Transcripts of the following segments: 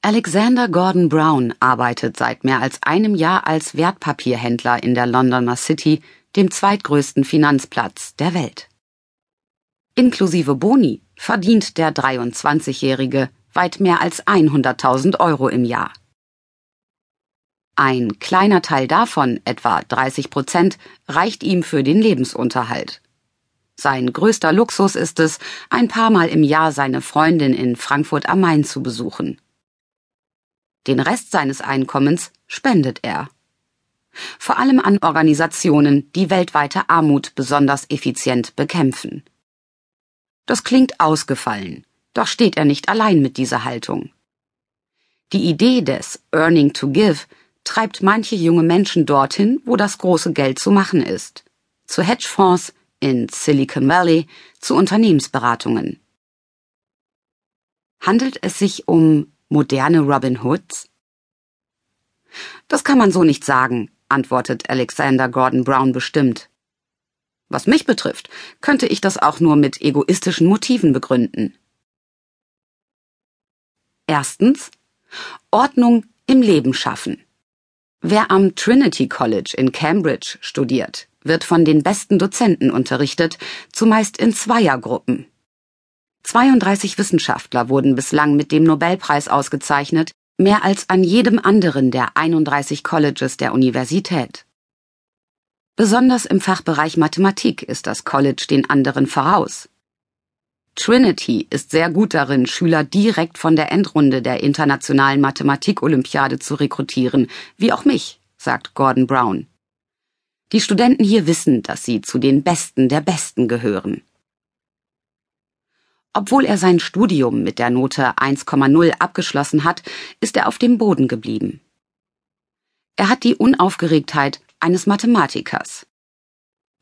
Alexander Gordon Brown arbeitet seit mehr als einem Jahr als Wertpapierhändler in der Londoner City, dem zweitgrößten Finanzplatz der Welt. Inklusive Boni verdient der 23-Jährige weit mehr als 100.000 Euro im Jahr. Ein kleiner Teil davon, etwa 30 Prozent, reicht ihm für den Lebensunterhalt. Sein größter Luxus ist es, ein paar Mal im Jahr seine Freundin in Frankfurt am Main zu besuchen. Den Rest seines Einkommens spendet er. Vor allem an Organisationen, die weltweite Armut besonders effizient bekämpfen. Das klingt ausgefallen, doch steht er nicht allein mit dieser Haltung. Die Idee des Earning to Give treibt manche junge Menschen dorthin, wo das große Geld zu machen ist. Zu Hedgefonds, in Silicon Valley, zu Unternehmensberatungen. Handelt es sich um moderne Robin Hoods? Das kann man so nicht sagen, antwortet Alexander Gordon Brown bestimmt. Was mich betrifft, könnte ich das auch nur mit egoistischen Motiven begründen. Erstens Ordnung im Leben schaffen. Wer am Trinity College in Cambridge studiert, wird von den besten Dozenten unterrichtet, zumeist in Zweiergruppen. 32 Wissenschaftler wurden bislang mit dem Nobelpreis ausgezeichnet, mehr als an jedem anderen der 31 Colleges der Universität. Besonders im Fachbereich Mathematik ist das College den anderen voraus. Trinity ist sehr gut darin, Schüler direkt von der Endrunde der internationalen Mathematik-Olympiade zu rekrutieren, wie auch mich, sagt Gordon Brown. Die Studenten hier wissen, dass sie zu den Besten der Besten gehören. Obwohl er sein Studium mit der Note 1,0 abgeschlossen hat, ist er auf dem Boden geblieben. Er hat die Unaufgeregtheit eines Mathematikers.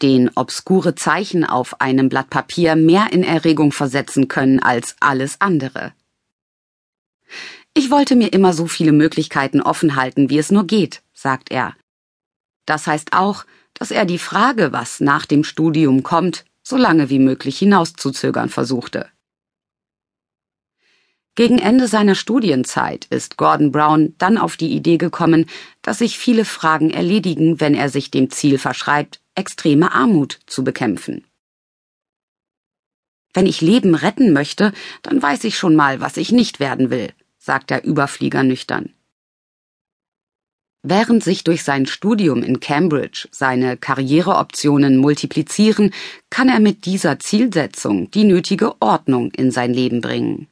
Den obskure Zeichen auf einem Blatt Papier mehr in Erregung versetzen können als alles andere. Ich wollte mir immer so viele Möglichkeiten offen halten, wie es nur geht, sagt er. Das heißt auch, dass er die Frage, was nach dem Studium kommt, so lange wie möglich hinauszuzögern versuchte. Gegen Ende seiner Studienzeit ist Gordon Brown dann auf die Idee gekommen, dass sich viele Fragen erledigen, wenn er sich dem Ziel verschreibt, extreme Armut zu bekämpfen. Wenn ich Leben retten möchte, dann weiß ich schon mal, was ich nicht werden will, sagt der Überflieger nüchtern. Während sich durch sein Studium in Cambridge seine Karriereoptionen multiplizieren, kann er mit dieser Zielsetzung die nötige Ordnung in sein Leben bringen.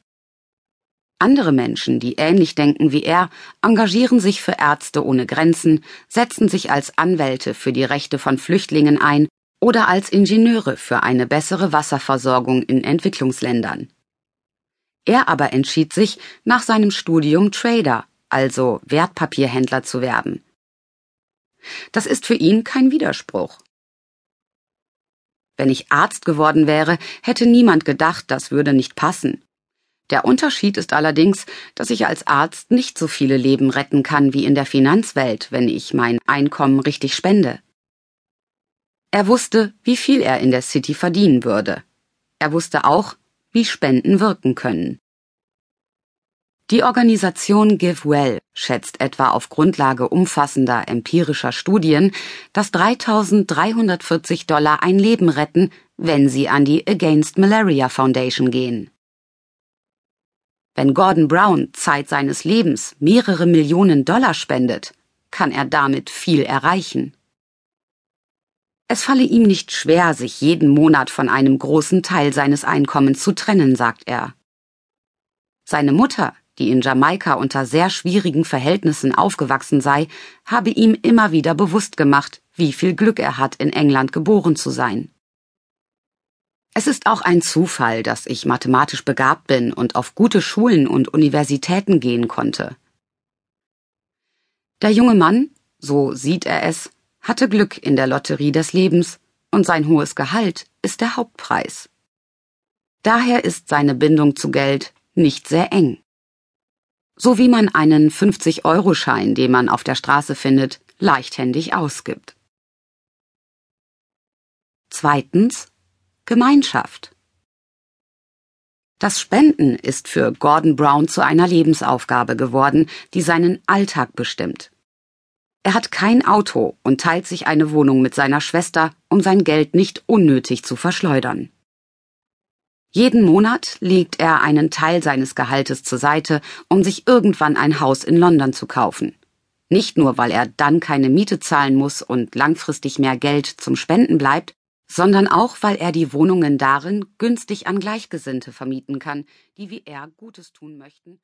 Andere Menschen, die ähnlich denken wie er, engagieren sich für Ärzte ohne Grenzen, setzen sich als Anwälte für die Rechte von Flüchtlingen ein oder als Ingenieure für eine bessere Wasserversorgung in Entwicklungsländern. Er aber entschied sich, nach seinem Studium Trader, also Wertpapierhändler zu werden. Das ist für ihn kein Widerspruch. Wenn ich Arzt geworden wäre, hätte niemand gedacht, das würde nicht passen. Der Unterschied ist allerdings, dass ich als Arzt nicht so viele Leben retten kann wie in der Finanzwelt, wenn ich mein Einkommen richtig spende. Er wusste, wie viel er in der City verdienen würde. Er wusste auch, wie Spenden wirken können. Die Organisation GiveWell schätzt etwa auf Grundlage umfassender empirischer Studien, dass 3.340 Dollar ein Leben retten, wenn sie an die Against Malaria Foundation gehen. Wenn Gordon Brown Zeit seines Lebens mehrere Millionen Dollar spendet, kann er damit viel erreichen. Es falle ihm nicht schwer, sich jeden Monat von einem großen Teil seines Einkommens zu trennen, sagt er. Seine Mutter, die in Jamaika unter sehr schwierigen Verhältnissen aufgewachsen sei, habe ihm immer wieder bewusst gemacht, wie viel Glück er hat, in England geboren zu sein. Es ist auch ein Zufall, dass ich mathematisch begabt bin und auf gute Schulen und Universitäten gehen konnte. Der junge Mann, so sieht er es, hatte Glück in der Lotterie des Lebens und sein hohes Gehalt ist der Hauptpreis. Daher ist seine Bindung zu Geld nicht sehr eng. So wie man einen 50-Euro-Schein, den man auf der Straße findet, leichthändig ausgibt. Zweitens Gemeinschaft Das Spenden ist für Gordon Brown zu einer Lebensaufgabe geworden, die seinen Alltag bestimmt. Er hat kein Auto und teilt sich eine Wohnung mit seiner Schwester, um sein Geld nicht unnötig zu verschleudern. Jeden Monat legt er einen Teil seines Gehaltes zur Seite, um sich irgendwann ein Haus in London zu kaufen. Nicht nur, weil er dann keine Miete zahlen muss und langfristig mehr Geld zum Spenden bleibt, sondern auch, weil er die Wohnungen darin günstig an Gleichgesinnte vermieten kann, die wie er Gutes tun möchten